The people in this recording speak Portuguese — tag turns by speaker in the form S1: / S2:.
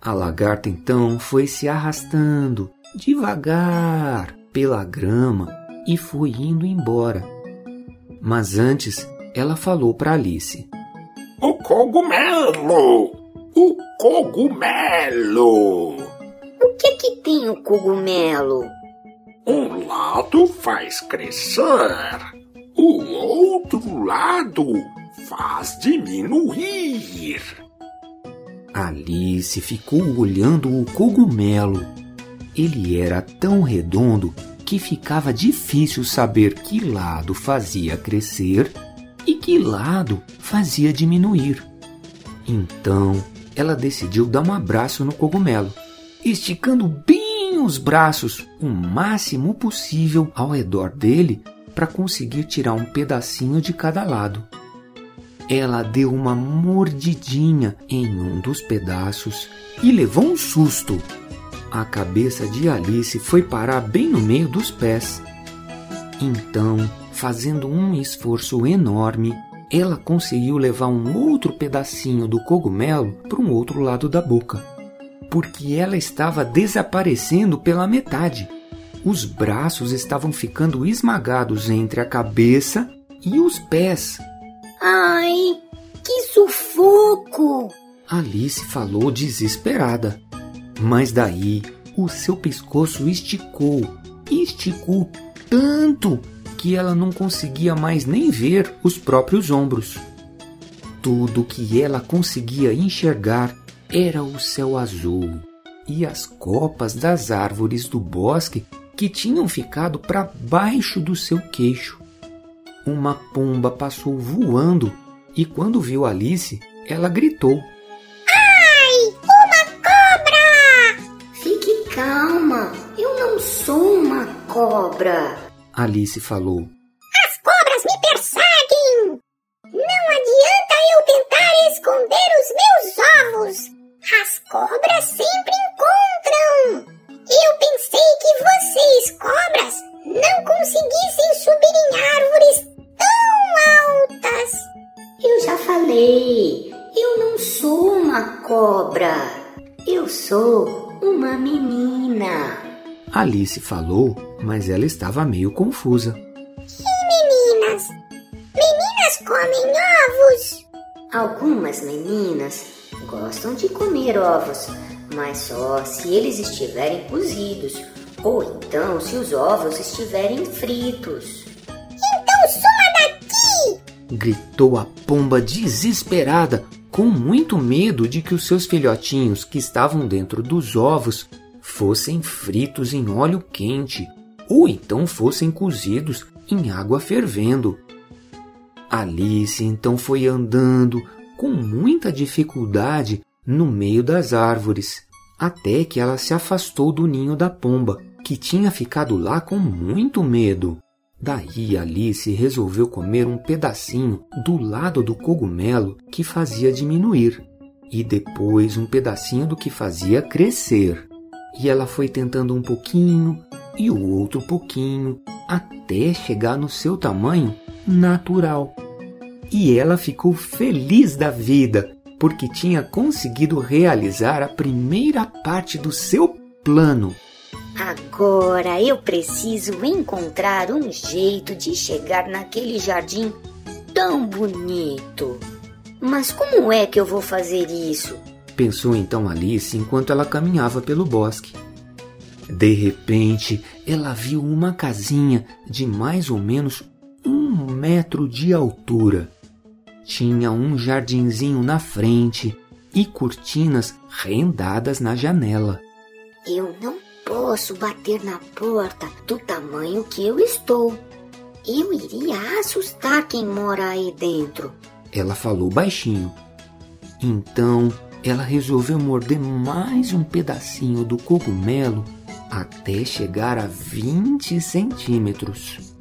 S1: A lagarta então foi se arrastando devagar pela grama e foi indo embora. Mas antes ela falou para Alice:
S2: O cogumelo! O cogumelo!
S3: O que que tem o cogumelo?
S2: Um lado faz crescer, o outro lado faz diminuir.
S1: Alice ficou olhando o cogumelo. Ele era tão redondo que ficava difícil saber que lado fazia crescer e que lado fazia diminuir. Então ela decidiu dar um abraço no cogumelo, esticando bem os braços o máximo possível ao redor dele para conseguir tirar um pedacinho de cada lado. Ela deu uma mordidinha em um dos pedaços e levou um susto. A cabeça de Alice foi parar bem no meio dos pés. Então, fazendo um esforço enorme, ela conseguiu levar um outro pedacinho do cogumelo para um outro lado da boca, porque ela estava desaparecendo pela metade. Os braços estavam ficando esmagados entre a cabeça e os pés.
S3: Ai, que sufoco!
S1: Alice falou desesperada. Mas daí o seu pescoço esticou, esticou tanto que ela não conseguia mais nem ver os próprios ombros. Tudo que ela conseguia enxergar era o céu azul e as copas das árvores do bosque que tinham ficado para baixo do seu queixo. Uma pomba passou voando e, quando viu Alice, ela gritou:
S3: Ai, uma cobra! Fique calma, eu não sou uma cobra.
S1: Alice falou:
S3: As cobras me perseguem! Não adianta eu tentar esconder os meus ovos. As cobras sempre encontram. Eu pensei que vocês, cobras, não conseguissem subir em árvores tão altas. Eu já falei, eu não sou uma cobra. Eu sou uma menina.
S1: Alice falou, mas ela estava meio confusa.
S3: E meninas? Meninas comem ovos? Algumas meninas gostam de comer ovos, mas só se eles estiverem cozidos ou então se os ovos estiverem fritos. Então suma daqui!
S1: Gritou a pomba desesperada, com muito medo de que os seus filhotinhos que estavam dentro dos ovos fossem fritos em óleo quente ou então fossem cozidos em água fervendo. Alice então foi andando com muita dificuldade no meio das árvores, até que ela se afastou do ninho da pomba, que tinha ficado lá com muito medo. Daí Alice resolveu comer um pedacinho do lado do cogumelo que fazia diminuir, e depois um pedacinho do que fazia crescer. E ela foi tentando um pouquinho e o outro pouquinho, até chegar no seu tamanho natural. E ela ficou feliz da vida, porque tinha conseguido realizar a primeira parte do seu plano.
S3: Agora eu preciso encontrar um jeito de chegar naquele jardim tão bonito. Mas como é que eu vou fazer isso?
S1: Pensou então Alice enquanto ela caminhava pelo bosque. De repente, ela viu uma casinha de mais ou menos um metro de altura. Tinha um jardinzinho na frente e cortinas rendadas na janela.
S3: Eu não posso bater na porta do tamanho que eu estou. Eu iria assustar quem mora aí dentro.
S1: Ela falou baixinho. Então ela resolveu morder mais um pedacinho do cogumelo até chegar a 20 centímetros.